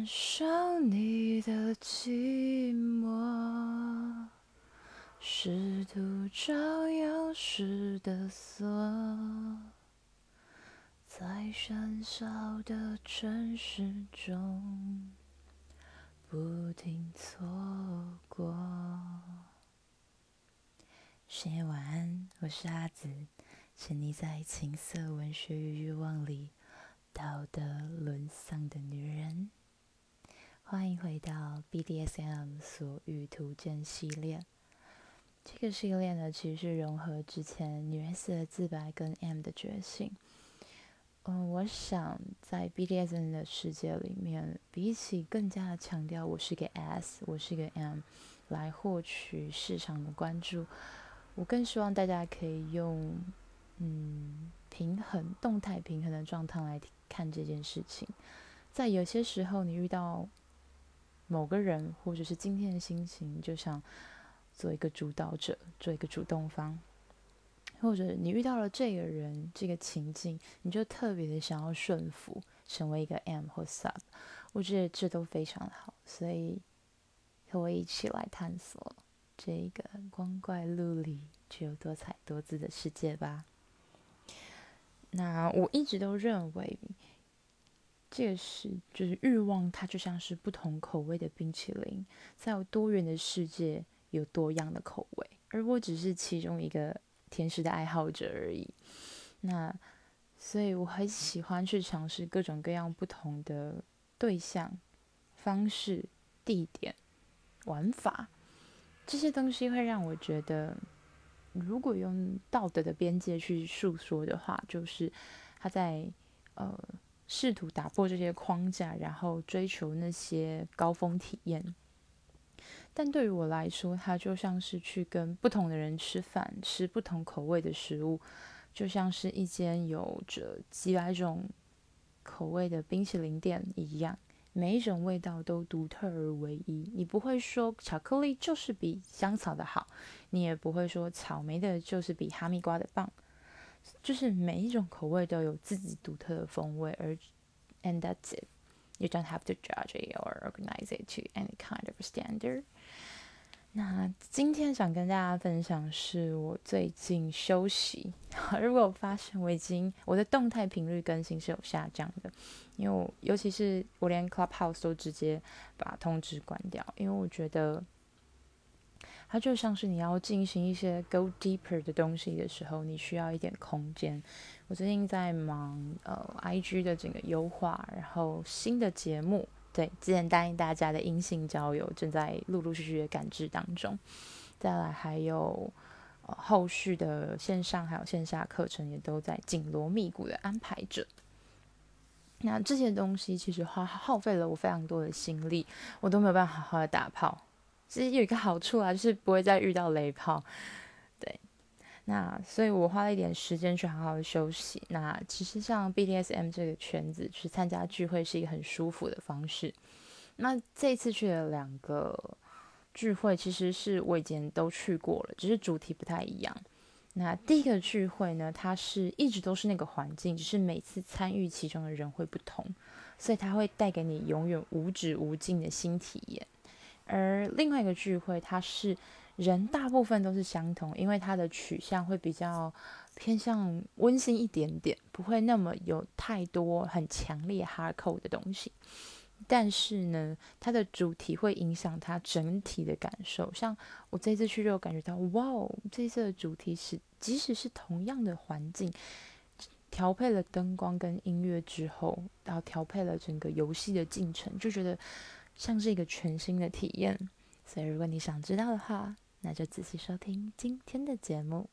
感受你的寂寞，试图找钥匙的锁，在喧嚣的城市中不停错过。深夜晚安，我是阿紫，沉溺在情色文学与欲望里。道德沦丧的女人，欢迎回到 BDSM 所欲图鉴系列。这个系列呢，其实是融合之前女人 S 的自白跟 M 的觉醒。嗯，我想在 BDSM 的世界里面，比起更加强调我是个 S，我是个 M，来获取市场的关注，我更希望大家可以用嗯平衡、动态平衡的状态来看这件事情，在有些时候，你遇到某个人，或者是今天的心情，就想做一个主导者，做一个主动方，或者你遇到了这个人，这个情境，你就特别的想要顺服，成为一个 M 或 Sub，我觉得这都非常好，所以和我一起来探索这一个光怪陆离、具有多彩多姿的世界吧。那我一直都认为，这个是就是欲望，它就像是不同口味的冰淇淋，在有多元的世界有多样的口味，而我只是其中一个甜食的爱好者而已。那所以我很喜欢去尝试各种各样不同的对象、方式、地点、玩法，这些东西会让我觉得。如果用道德的边界去诉说的话，就是他在呃试图打破这些框架，然后追求那些高峰体验。但对于我来说，它就像是去跟不同的人吃饭，吃不同口味的食物，就像是一间有着几百种口味的冰淇淋店一样。每一种味道都独特而唯一，你不会说巧克力就是比香草的好，你也不会说草莓的就是比哈密瓜的棒，就是每一种口味都有自己独特的风味，而 and that's it. You don't have to judge it or organize it to any kind of standard. 那今天想跟大家分享是我最近休息，如果发现我已经我的动态频率更新是有下降的，因为我尤其是我连 Clubhouse 都直接把通知关掉，因为我觉得它就像是你要进行一些 go deeper 的东西的时候，你需要一点空间。我最近在忙呃 IG 的整个优化，然后新的节目。对，之前答应大家的阴性交友正在陆陆续续的赶制当中，再来还有、呃、后续的线上还有线下课程也都在紧锣密鼓的安排着。那这些东西其实花耗费了我非常多的心力，我都没有办法好好的打炮。其实有一个好处啊，就是不会再遇到雷炮。对那所以，我花了一点时间去好好休息。那其实像 BDSM 这个圈子，去参加聚会是一个很舒服的方式。那这次去了两个聚会，其实是我以前都去过了，只是主题不太一样。那第一个聚会呢，它是一直都是那个环境，只是每次参与其中的人会不同，所以它会带给你永远无止无尽的新体验。而另外一个聚会，它是。人大部分都是相同，因为它的取向会比较偏向温馨一点点，不会那么有太多很强烈 hardcore 的东西。但是呢，它的主题会影响它整体的感受。像我这次去就感觉到，哇哦，这次的主题是，即使是同样的环境，调配了灯光跟音乐之后，然后调配了整个游戏的进程，就觉得像是一个全新的体验。所以，如果你想知道的话，那就仔细收听今天的节目。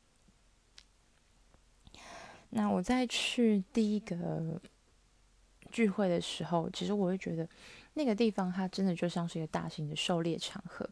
那我在去第一个聚会的时候，其实我会觉得那个地方它真的就像是一个大型的狩猎场合，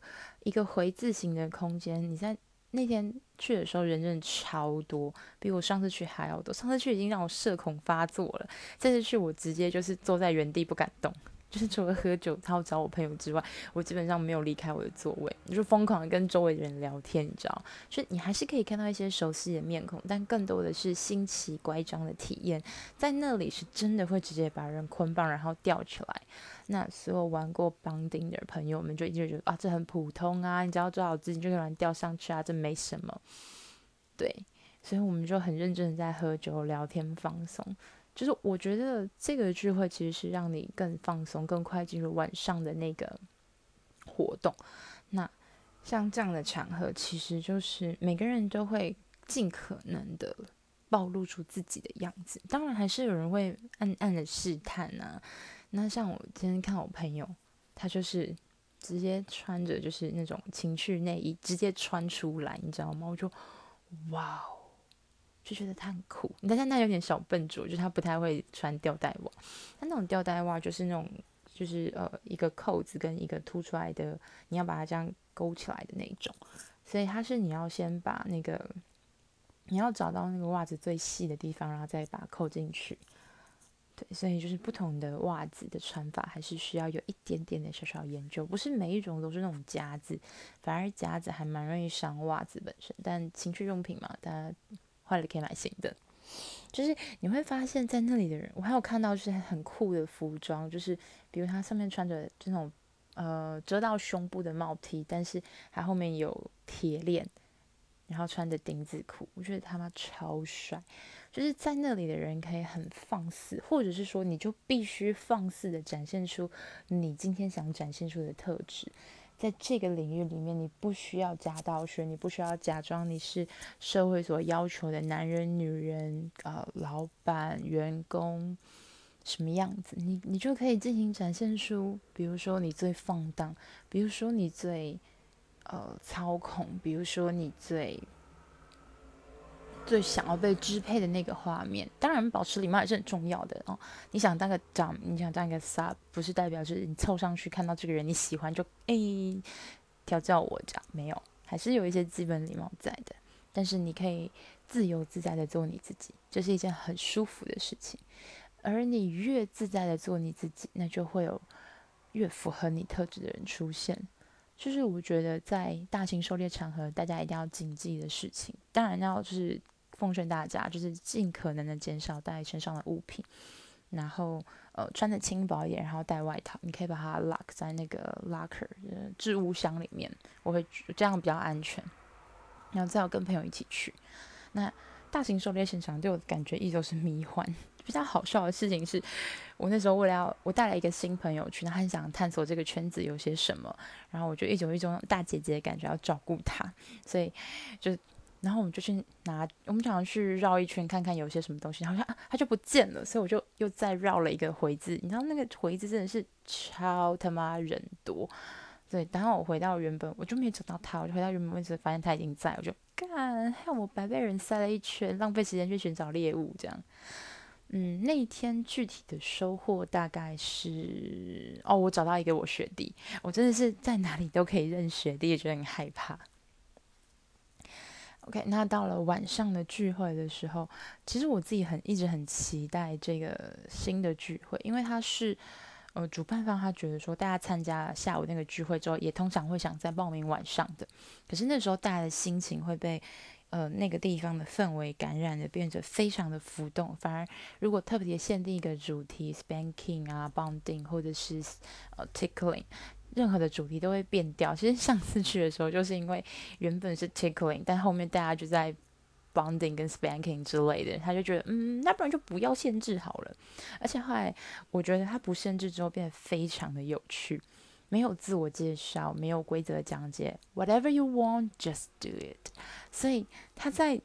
一个回字形的空间。你在那天去的时候，人真的超多，比我上次去还要多。上次去已经让我社恐发作了，这次去我直接就是坐在原地不敢动。就是除了喝酒，然后找我朋友之外，我基本上没有离开我的座位，就疯狂的跟周围的人聊天，你知道？就你还是可以看到一些熟悉的面孔，但更多的是新奇乖张的体验。在那里是真的会直接把人捆绑，然后吊起来。那所有玩过 bonding 的朋友们就一直觉得啊，这很普通啊，你只要做好自己就可以把人吊上去啊，这没什么。对，所以我们就很认真的在喝酒、聊天、放松。就是我觉得这个聚会其实是让你更放松、更快进入晚上的那个活动。那像这样的场合，其实就是每个人都会尽可能的暴露出自己的样子。当然，还是有人会暗暗的试探啊。那像我今天看我朋友，他就是直接穿着就是那种情趣内衣，直接穿出来，你知道吗？我就哇哦。就觉得他很酷，但是他有点小笨拙，就是他不太会穿吊带袜。他那种吊带袜就是那种，就是呃一个扣子跟一个凸出来的，你要把它这样勾起来的那种。所以它是你要先把那个，你要找到那个袜子最细的地方，然后再把它扣进去。对，所以就是不同的袜子的穿法，还是需要有一点点的小小研究。不是每一种都是那种夹子，反而夹子还蛮容易伤袜子本身。但情趣用品嘛，大家。坏了可以买新的，就是你会发现在那里的人，我还有看到就是很酷的服装，就是比如他上面穿着这种呃遮到胸部的帽 T，但是他后面有铁链，然后穿着丁字裤，我觉得他妈超帅。就是在那里的人可以很放肆，或者是说你就必须放肆的展现出你今天想展现出的特质。在这个领域里面，你不需要假道学，你不需要假装你是社会所要求的男人、女人、呃，老板、员工什么样子，你你就可以进行展现出，比如说你最放荡，比如说你最呃操控，比如说你最。最想要被支配的那个画面，当然保持礼貌也是很重要的哦。你想当个长，你想当个傻不是代表就是你凑上去看到这个人你喜欢就哎调教我这样，没有，还是有一些基本礼貌在的。但是你可以自由自在的做你自己，这是一件很舒服的事情。而你越自在的做你自己，那就会有越符合你特质的人出现。就是我觉得在大型狩猎场合，大家一定要谨记的事情，当然要就是。奉劝大家，就是尽可能的减少带身上的物品，然后呃穿的轻薄一点，然后带外套，你可以把它 lock 在那个 locker 置物箱里面，我会这样比较安全。然后再要跟朋友一起去，那大型狩猎现场对我的感觉一直都是迷幻。比较好笑的事情是，我那时候为了要我带了一个新朋友去，他很想探索这个圈子有些什么，然后我就一种一种大姐姐的感觉要照顾他，所以就。然后我们就去拿，我们想要去绕一圈看看有些什么东西，好像啊，它就不见了，所以我就又再绕了一个回字。你知道那个回字真的是超他妈人多，对。然后我回到原本，我就没有找到他，我就回到原本位置，发现他已经在，我就干，害我白被人塞了一圈，浪费时间去寻找猎物，这样。嗯，那一天具体的收获大概是，哦，我找到一个我学弟，我真的是在哪里都可以认学弟，也觉得很害怕。OK，那到了晚上的聚会的时候，其实我自己很一直很期待这个新的聚会，因为他是呃主办方，他觉得说大家参加下午那个聚会之后，也通常会想再报名晚上的，可是那时候大家的心情会被呃那个地方的氛围感染的，变得非常的浮动。反而如果特别限定一个主题，spanking 啊，bonding 或者是呃 tickling。任何的主题都会变调。其实上次去的时候，就是因为原本是 tickling，但后面大家就在 bonding 跟 spanking 之类的，他就觉得，嗯，那不然就不要限制好了。而且后来我觉得他不限制之后，变得非常的有趣，没有自我介绍，没有规则讲解，whatever you want, just do it。所以他在。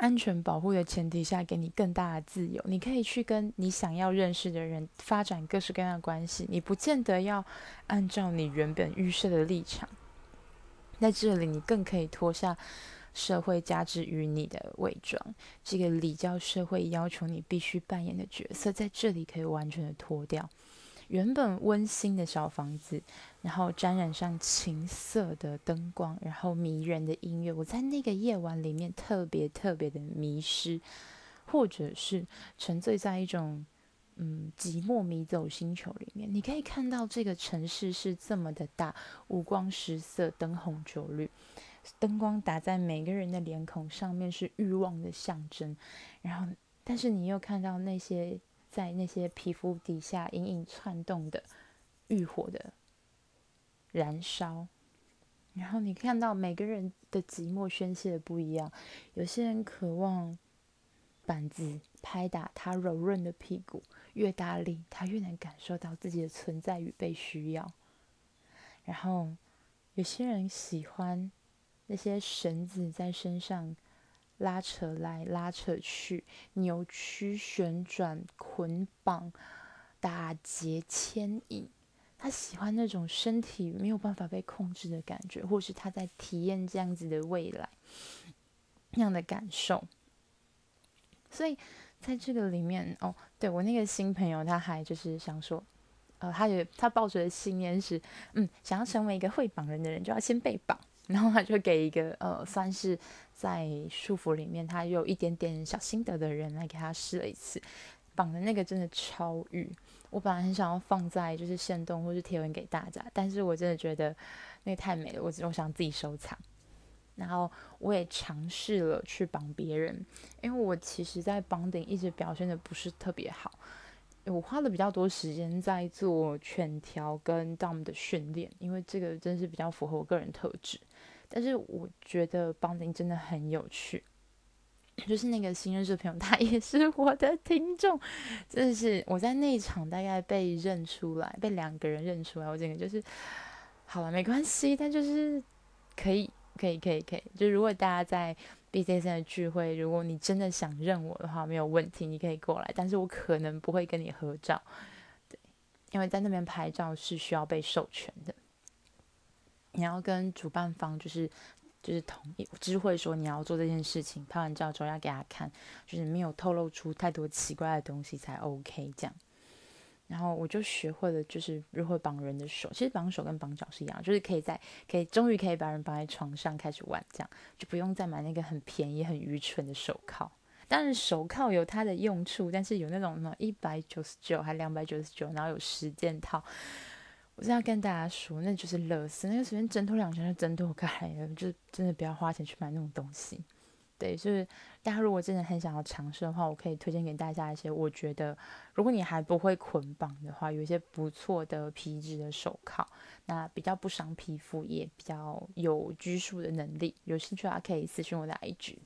安全保护的前提下，给你更大的自由。你可以去跟你想要认识的人发展各式各样的关系。你不见得要按照你原本预设的立场。在这里，你更可以脱下社会加之于你的伪装。这个礼教社会要求你必须扮演的角色，在这里可以完全的脱掉。原本温馨的小房子，然后沾染上情色的灯光，然后迷人的音乐。我在那个夜晚里面特别特别的迷失，或者是沉醉在一种嗯寂寞迷走星球里面，你可以看到这个城市是这么的大，五光十色，灯红酒绿，灯光打在每个人的脸孔上面是欲望的象征。然后，但是你又看到那些在那些皮肤底下隐隐窜动的欲火的燃烧。然后你看到每个人的寂寞宣泄的不一样，有些人渴望板子拍打他柔润的屁股，越大力他越能感受到自己的存在与被需要。然后有些人喜欢那些绳子在身上拉扯来拉扯去，扭曲旋转捆绑打结牵引。他喜欢那种身体没有办法被控制的感觉，或是他在体验这样子的未来那样的感受。所以在这个里面，哦，对，我那个新朋友，他还就是想说，呃，他有他抱着的信念是，嗯，想要成为一个会绑人的人，就要先被绑。然后他就给一个呃，算是在束缚里面他有一点点小心得的人来给他试了一次，绑的那个真的超欲。我本来很想要放在就是线动或是贴文给大家，但是我真的觉得那个太美了，我我想自己收藏。然后我也尝试了去绑别人，因为我其实在绑顶一直表现的不是特别好，我花了比较多时间在做犬条跟 Dom 的训练，因为这个真是比较符合我个人特质。但是我觉得邦丁真的很有趣。就是那个新认识的朋友，他也是我的听众，真的是我在那一场大概被认出来，被两个人认出来，我整个就是好了，没关系，但就是可以，可以，可以，可以。就如果大家在 BCC 的聚会，如果你真的想认我的话，没有问题，你可以过来，但是我可能不会跟你合照，对，因为在那边拍照是需要被授权的，你要跟主办方就是。就是同意，知会说你要做这件事情，拍完照之后要给他看，就是没有透露出太多奇怪的东西才 OK 这样。然后我就学会了，就是如何绑人的手。其实绑手跟绑脚是一样，就是可以在可以终于可以把人绑在床上开始玩，这样就不用再买那个很便宜、很愚蠢的手铐。当然手铐有它的用处，但是有那种什么一百九十九还两百九十九，然后有十件套。我是要跟大家说，那就是乐死，那个随便挣脱两下就挣脱开了，就真的不要花钱去买那种东西。对，就是大家如果真的很想要尝试的话，我可以推荐给大家一些。我觉得，如果你还不会捆绑的话，有一些不错的皮质的手铐，那比较不伤皮肤，也比较有拘束的能力。有兴趣的话，可以私信我的 IG。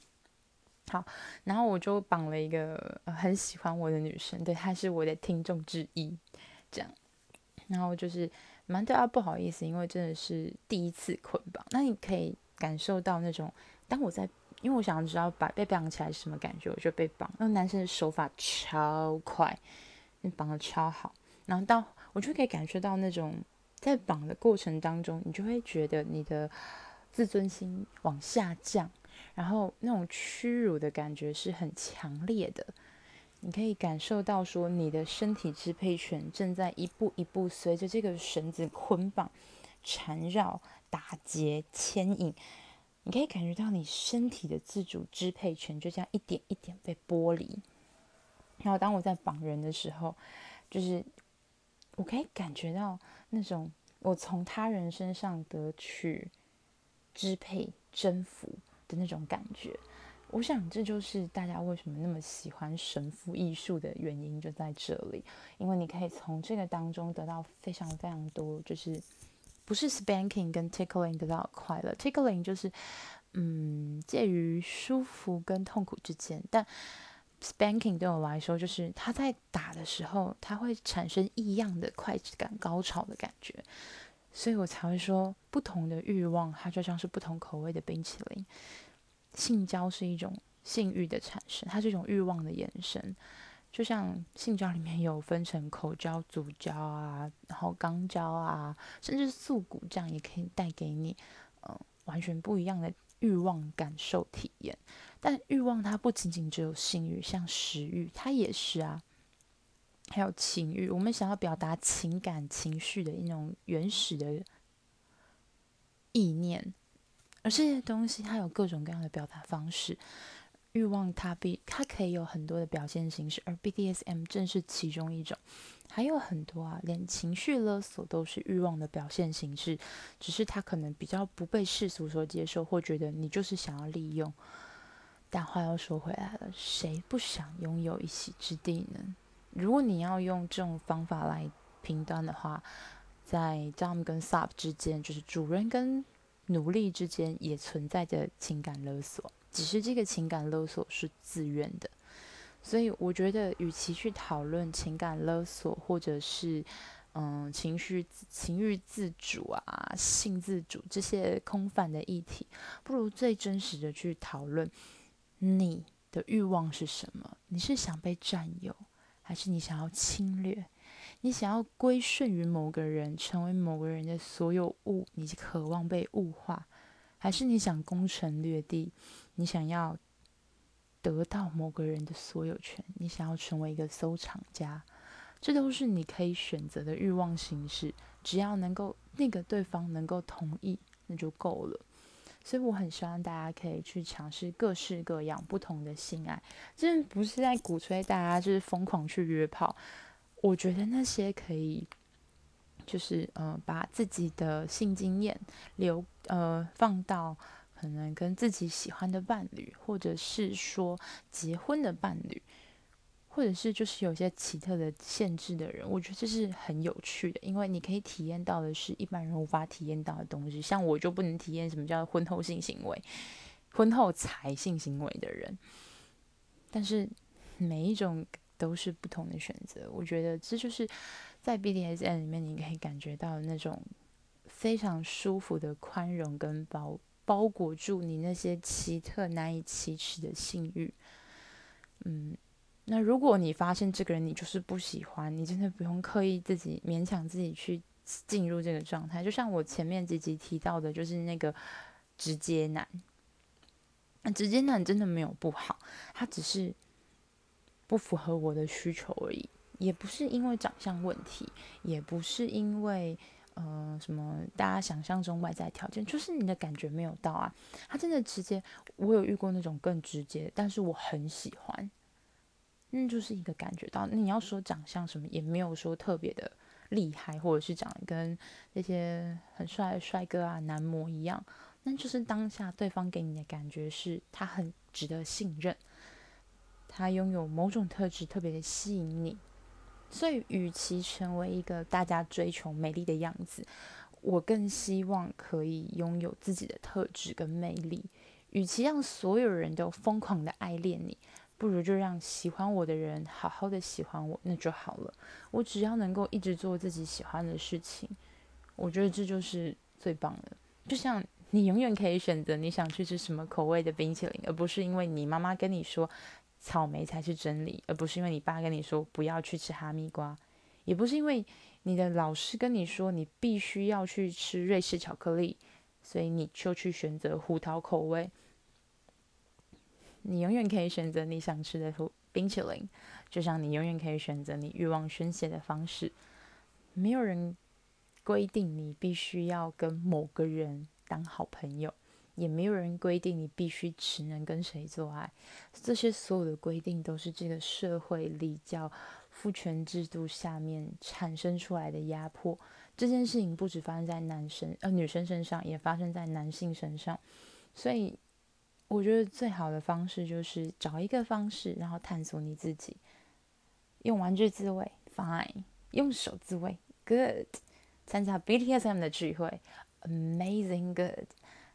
好，然后我就绑了一个很喜欢我的女生，对，她是我的听众之一，这样。然后就是蛮对他不好意思，因为真的是第一次捆绑。那你可以感受到那种，当我在，因为我想要知道把被绑起来是什么感觉，我就被绑。那男生的手法超快，绑得超好。然后到我就可以感受到那种在绑的过程当中，你就会觉得你的自尊心往下降，然后那种屈辱的感觉是很强烈的。你可以感受到，说你的身体支配权正在一步一步随着这个绳子捆绑、缠绕、打结、牵引。你可以感觉到你身体的自主支配权就这样一点一点被剥离。然后当我在绑人的时候，就是我可以感觉到那种我从他人身上得取支配、征服的那种感觉。我想这就是大家为什么那么喜欢神父艺术的原因，就在这里，因为你可以从这个当中得到非常非常多，就是不是 spanking 跟 tickling 得到快乐，tickling 就是嗯介于舒服跟痛苦之间，但 spanking 对我来说就是他在打的时候，他会产生异样的快感、高潮的感觉，所以我才会说不同的欲望，它就像是不同口味的冰淇淋。性交是一种性欲的产生，它是一种欲望的延伸。就像性交里面有分成口交、足交啊，然后肛交啊，甚至素骨这样，也可以带给你呃完全不一样的欲望感受体验。但欲望它不仅仅只有性欲，像食欲它也是啊，还有情欲。我们想要表达情感情绪的一种原始的意念。而这些东西，它有各种各样的表达方式。欲望它必它可以有很多的表现形式，而 BDSM 正是其中一种。还有很多啊，连情绪勒索都是欲望的表现形式，只是它可能比较不被世俗所接受，或觉得你就是想要利用。但话又说回来了，谁不想拥有一席之地呢？如果你要用这种方法来评断的话，在 Dom 跟 Sub 之间，就是主人跟奴隶之间，也存在着情感勒索。只是这个情感勒索是自愿的，所以我觉得，与其去讨论情感勒索，或者是嗯情绪、情欲自主啊、性自主这些空泛的议题，不如最真实的去讨论你的欲望是什么？你是想被占有，还是你想要侵略？你想要归顺于某个人，成为某个人的所有物？你渴望被物化，还是你想攻城略地？你想要得到某个人的所有权，你想要成为一个收藏家，这都是你可以选择的欲望形式。只要能够那个对方能够同意，那就够了。所以我很希望大家可以去尝试各式各样不同的性爱，这不是在鼓吹大家就是疯狂去约炮。我觉得那些可以，就是呃，把自己的性经验留呃放到。可能跟自己喜欢的伴侣，或者是说结婚的伴侣，或者是就是有些奇特的限制的人，我觉得这是很有趣的，因为你可以体验到的是一般人无法体验到的东西。像我就不能体验什么叫婚后性行为，婚后才性行为的人，但是每一种都是不同的选择。我觉得这就是在 BDSM 里面你可以感觉到那种非常舒服的宽容跟包。包裹住你那些奇特难以启齿的性欲，嗯，那如果你发现这个人你就是不喜欢，你真的不用刻意自己勉强自己去进入这个状态。就像我前面几集提到的，就是那个直接男，那直接男真的没有不好，他只是不符合我的需求而已，也不是因为长相问题，也不是因为。呃，什么？大家想象中外在条件，就是你的感觉没有到啊。他真的直接，我有遇过那种更直接，但是我很喜欢。嗯，就是一个感觉到。那你要说长相什么，也没有说特别的厉害，或者是长得跟那些很帅的帅哥啊、男模一样。那就是当下对方给你的感觉是，他很值得信任，他拥有某种特质，特别的吸引你。所以，与其成为一个大家追求美丽的样子，我更希望可以拥有自己的特质跟魅力。与其让所有人都疯狂的爱恋你，不如就让喜欢我的人好好的喜欢我，那就好了。我只要能够一直做自己喜欢的事情，我觉得这就是最棒的。就像你永远可以选择你想去吃什么口味的冰淇淋，而不是因为你妈妈跟你说。草莓才是真理，而不是因为你爸跟你说不要去吃哈密瓜，也不是因为你的老师跟你说你必须要去吃瑞士巧克力，所以你就去选择胡桃口味。你永远可以选择你想吃的冰淇淋，就像你永远可以选择你欲望宣泄的方式。没有人规定你必须要跟某个人当好朋友。也没有人规定你必须只能跟谁做爱，这些所有的规定都是这个社会礼教父权制度下面产生出来的压迫。这件事情不只发生在男生呃女生身上，也发生在男性身上。所以我觉得最好的方式就是找一个方式，然后探索你自己。用玩具自慰，fine；用手自慰，good；参加 BTSM 的聚会，amazing good。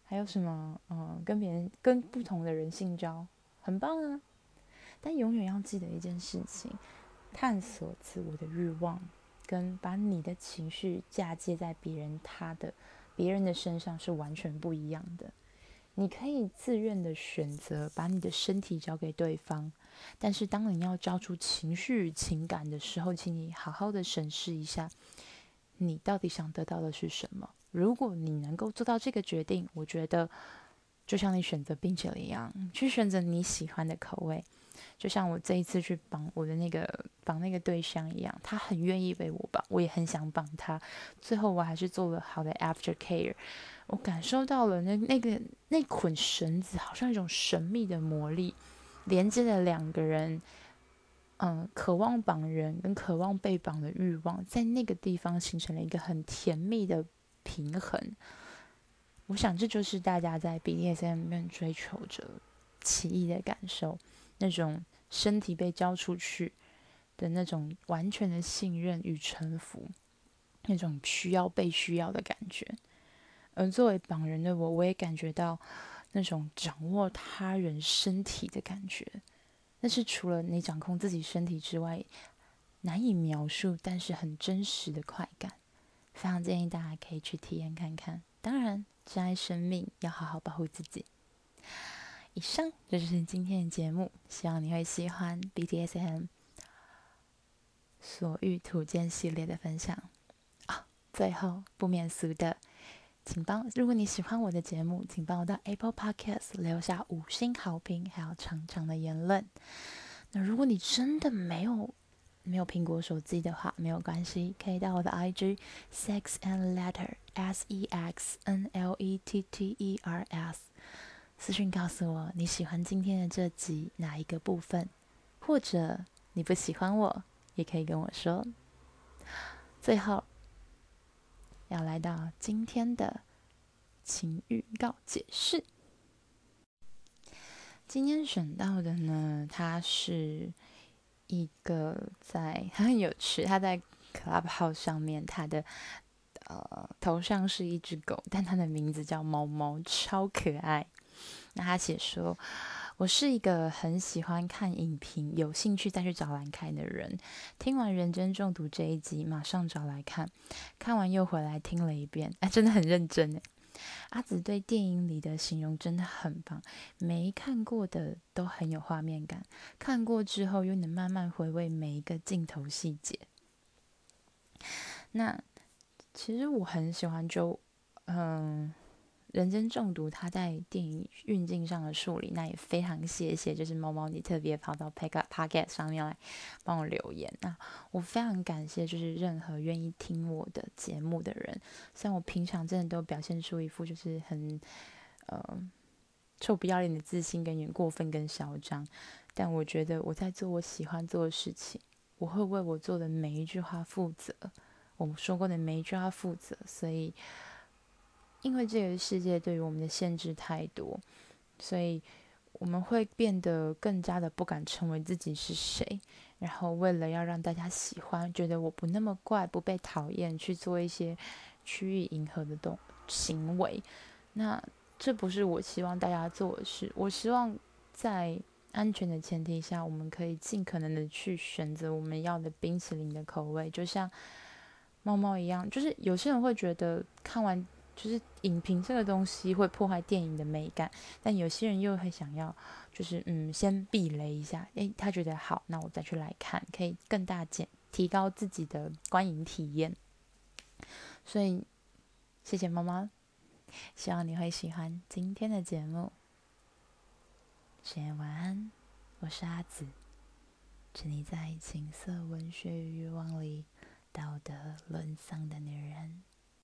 还有什么？嗯，跟别人、跟不同的人性交，很棒啊！但永远要记得一件事情：探索自我的欲望，跟把你的情绪嫁接在别人、他的、别人的身上是完全不一样的。你可以自愿的选择把你的身体交给对方，但是当你要交出情绪情感的时候，请你好好的审视一下，你到底想得到的是什么。如果你能够做到这个决定，我觉得就像你选择冰淇淋一样，去选择你喜欢的口味。就像我这一次去绑我的那个绑那个对象一样，他很愿意被我绑，我也很想绑他。最后我还是做了好的 after care，我感受到了那那个那捆绳子好像一种神秘的魔力，连接了两个人，嗯，渴望绑人跟渴望被绑的欲望，在那个地方形成了一个很甜蜜的平衡。我想这就是大家在 BDSM 里面追求着奇异的感受，那种身体被交出去的那种完全的信任与臣服，那种需要被需要的感觉。而作为绑人的我，我也感觉到那种掌握他人身体的感觉，那是除了你掌控自己身体之外，难以描述，但是很真实的快感。非常建议大家可以去体验看看。当然，珍爱生命，要好好保护自己。以上就是今天的节目，希望你会喜欢 BDSM 所欲图鉴系列的分享。啊，最后不免俗的。请帮，如果你喜欢我的节目，请帮我到 Apple Podcast 留下五星好评，还有长长的言论。那如果你真的没有没有苹果手机的话，没有关系，可以到我的 IG Sex and Letter S E X N L E T T E R S 私讯告诉我你喜欢今天的这集哪一个部分，或者你不喜欢我，也可以跟我说。最后。要来到今天的情欲告解释。今天选到的呢，它是一个在很有趣，他在 Clubhouse 上面，他的呃头像是一只狗，但他的名字叫猫猫，超可爱。那他写说。我是一个很喜欢看影评、有兴趣再去找来看的人。听完《人间中毒》这一集，马上找来看，看完又回来听了一遍，哎，真的很认真哎。阿紫对电影里的形容真的很棒，没看过的都很有画面感，看过之后又能慢慢回味每一个镜头细节。那其实我很喜欢，就嗯。人间中毒，他在电影运镜上的处理，那也非常谢谢，就是猫猫你特别跑到 p a c k p o c k e t 上面来帮我留言，那我非常感谢，就是任何愿意听我的节目的人，虽然我平常真的都表现出一副就是很呃臭不要脸的自信，跟过分跟嚣张，但我觉得我在做我喜欢做的事情，我会为我做的每一句话负责，我说过的每一句话负责，所以。因为这个世界对于我们的限制太多，所以我们会变得更加的不敢成为自己是谁。然后为了要让大家喜欢，觉得我不那么怪，不被讨厌，去做一些趋于迎合的动行为。那这不是我希望大家做的事。我希望在安全的前提下，我们可以尽可能的去选择我们要的冰淇淋的口味，就像猫猫一样。就是有些人会觉得看完。就是影评这个东西会破坏电影的美感，但有些人又会想要，就是嗯，先避雷一下，诶，他觉得好，那我再去来看，可以更大减提高自己的观影体验。所以，谢谢妈妈，希望你会喜欢今天的节目。深夜晚安，我是阿紫，沉溺在情色文学欲望里，道德沦丧的女人。